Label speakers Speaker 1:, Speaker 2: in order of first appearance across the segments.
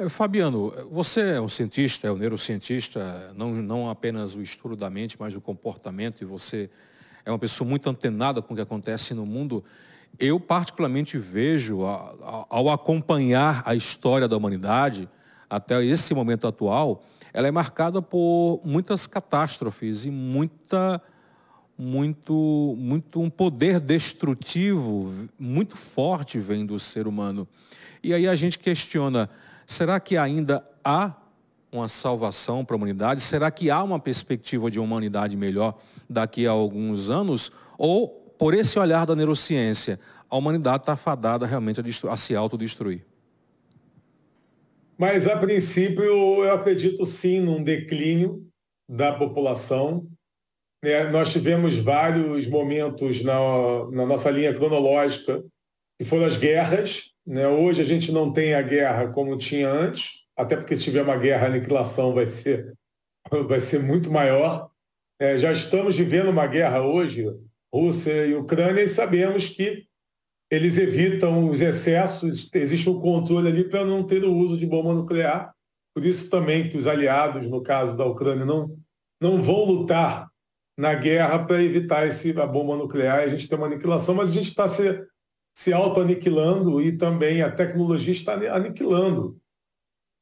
Speaker 1: É, Fabiano, você é um cientista, é um neurocientista, não, não apenas o estudo da mente, mas o comportamento, e você é uma pessoa muito antenada com o que acontece no mundo. Eu, particularmente, vejo, ao acompanhar a história da humanidade, até esse momento atual, ela é marcada por muitas catástrofes e muita, muito, muito um poder destrutivo muito forte vem do ser humano. E aí a gente questiona, será que ainda há uma salvação para a humanidade? Será que há uma perspectiva de uma humanidade melhor daqui a alguns anos? Ou, por esse olhar da neurociência, a humanidade está fadada realmente a, a se autodestruir?
Speaker 2: Mas, a princípio, eu acredito sim num declínio da população. É, nós tivemos vários momentos na, na nossa linha cronológica, que foram as guerras, né? Hoje a gente não tem a guerra como tinha antes, até porque se tiver uma guerra, a aniquilação vai ser, vai ser muito maior. É, já estamos vivendo uma guerra hoje, Rússia e Ucrânia, e sabemos que eles evitam os excessos, existe um controle ali para não ter o uso de bomba nuclear. Por isso também que os aliados, no caso da Ucrânia, não, não vão lutar na guerra para evitar esse, a bomba nuclear e a gente ter uma aniquilação, mas a gente está se se auto-aniquilando e também a tecnologia está aniquilando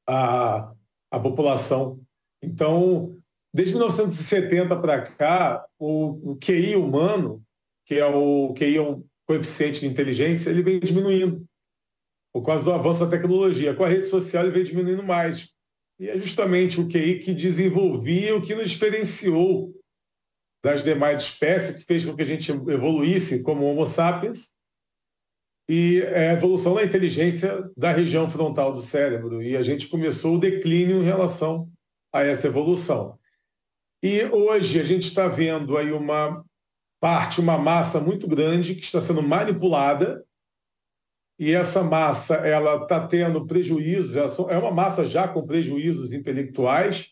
Speaker 2: a, a população. Então, desde 1970 para cá, o, o, QI humano, que é o QI é um coeficiente de inteligência, ele vem diminuindo por causa do avanço da tecnologia. Com a rede social ele vem diminuindo mais. E é justamente o QI que desenvolvia o que nos diferenciou das demais espécies, que fez com que a gente evoluísse como Homo sapiens, e é a evolução da inteligência da região frontal do cérebro. E a gente começou o declínio em relação a essa evolução. E hoje a gente está vendo aí uma parte, uma massa muito grande que está sendo manipulada e essa massa ela está tendo prejuízos, é uma massa já com prejuízos intelectuais,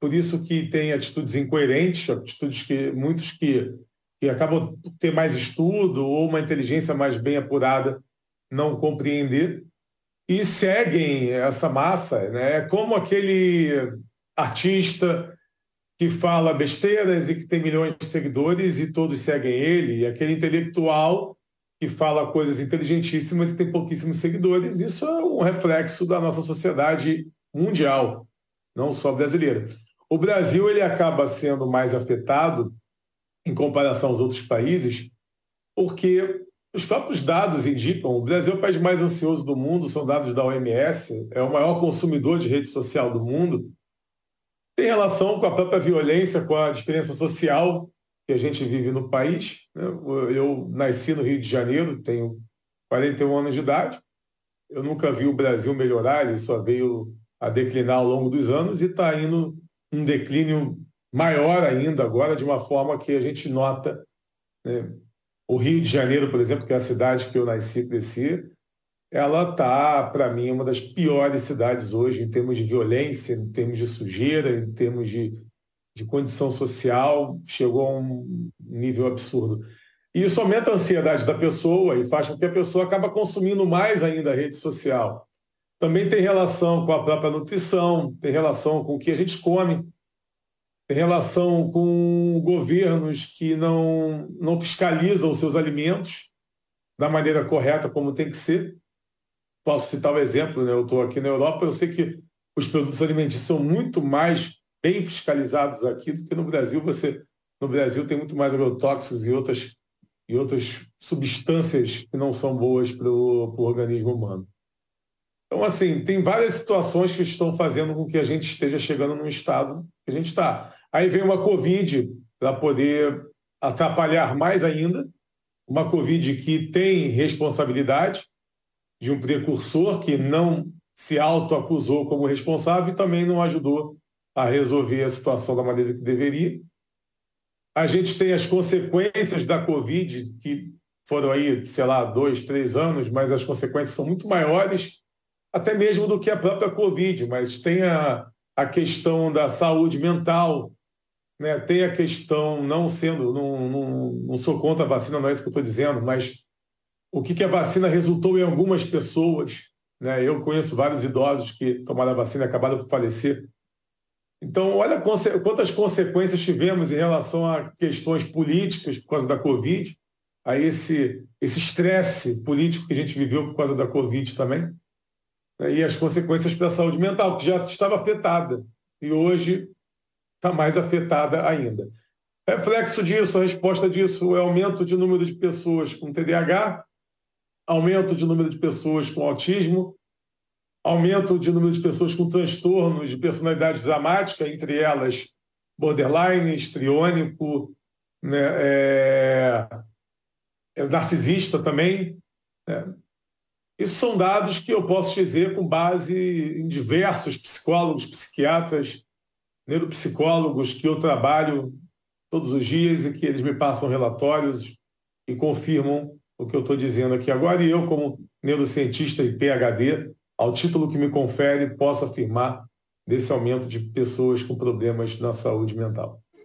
Speaker 2: por isso que tem atitudes incoerentes, atitudes que muitos que que acabam por ter mais estudo ou uma inteligência mais bem apurada não compreender e seguem essa massa, né? Como aquele artista que fala besteiras e que tem milhões de seguidores e todos seguem ele, e aquele intelectual que fala coisas inteligentíssimas e tem pouquíssimos seguidores. Isso é um reflexo da nossa sociedade mundial, não só brasileira. O Brasil ele acaba sendo mais afetado em comparação aos outros países, porque os próprios dados indicam, o Brasil é o país mais ansioso do mundo, são dados da OMS, é o maior consumidor de rede social do mundo, tem relação com a própria violência, com a diferença social que a gente vive no país. Né? Eu nasci no Rio de Janeiro, tenho 41 anos de idade, eu nunca vi o Brasil melhorar, ele só veio a declinar ao longo dos anos e está indo um declínio maior ainda agora, de uma forma que a gente nota. Né? O Rio de Janeiro, por exemplo, que é a cidade que eu nasci e cresci, ela está, para mim, uma das piores cidades hoje em termos de violência, em termos de sujeira, em termos de, de condição social, chegou a um nível absurdo. E isso aumenta a ansiedade da pessoa e faz com que a pessoa acaba consumindo mais ainda a rede social. Também tem relação com a própria nutrição, tem relação com o que a gente come relação com governos que não, não fiscalizam os seus alimentos da maneira correta, como tem que ser. Posso citar o um exemplo, né? eu estou aqui na Europa, eu sei que os produtos alimentícios são muito mais bem fiscalizados aqui do que no Brasil. Você, no Brasil tem muito mais agrotóxicos e outras, e outras substâncias que não são boas para o organismo humano. Então, assim, tem várias situações que estão fazendo com que a gente esteja chegando num estado que a gente está. Aí vem uma Covid para poder atrapalhar mais ainda, uma Covid que tem responsabilidade de um precursor que não se autoacusou como responsável e também não ajudou a resolver a situação da maneira que deveria. A gente tem as consequências da Covid, que foram aí, sei lá, dois, três anos, mas as consequências são muito maiores, até mesmo do que a própria Covid, mas tem a, a questão da saúde mental, né, tem a questão, não sendo, não, não, não sou contra a vacina, não é isso que eu estou dizendo, mas o que, que a vacina resultou em algumas pessoas Né? Eu conheço vários idosos que tomaram a vacina e acabaram por falecer. Então, olha quantas consequências tivemos em relação a questões políticas por causa da Covid, a esse estresse político que a gente viveu por causa da Covid também, né? e as consequências para a saúde mental, que já estava afetada e hoje está mais afetada ainda. Reflexo disso, a resposta disso é aumento de número de pessoas com TDAH, aumento de número de pessoas com autismo, aumento de número de pessoas com transtornos de personalidade dramática, entre elas borderline, histriônico, né, é, é narcisista também. Né. Isso são dados que eu posso dizer com base em diversos psicólogos, psiquiatras, neuropsicólogos que eu trabalho todos os dias e que eles me passam relatórios e confirmam o que eu estou dizendo aqui agora. E eu, como neurocientista e PhD, ao título que me confere, posso afirmar desse aumento de pessoas com problemas na saúde mental.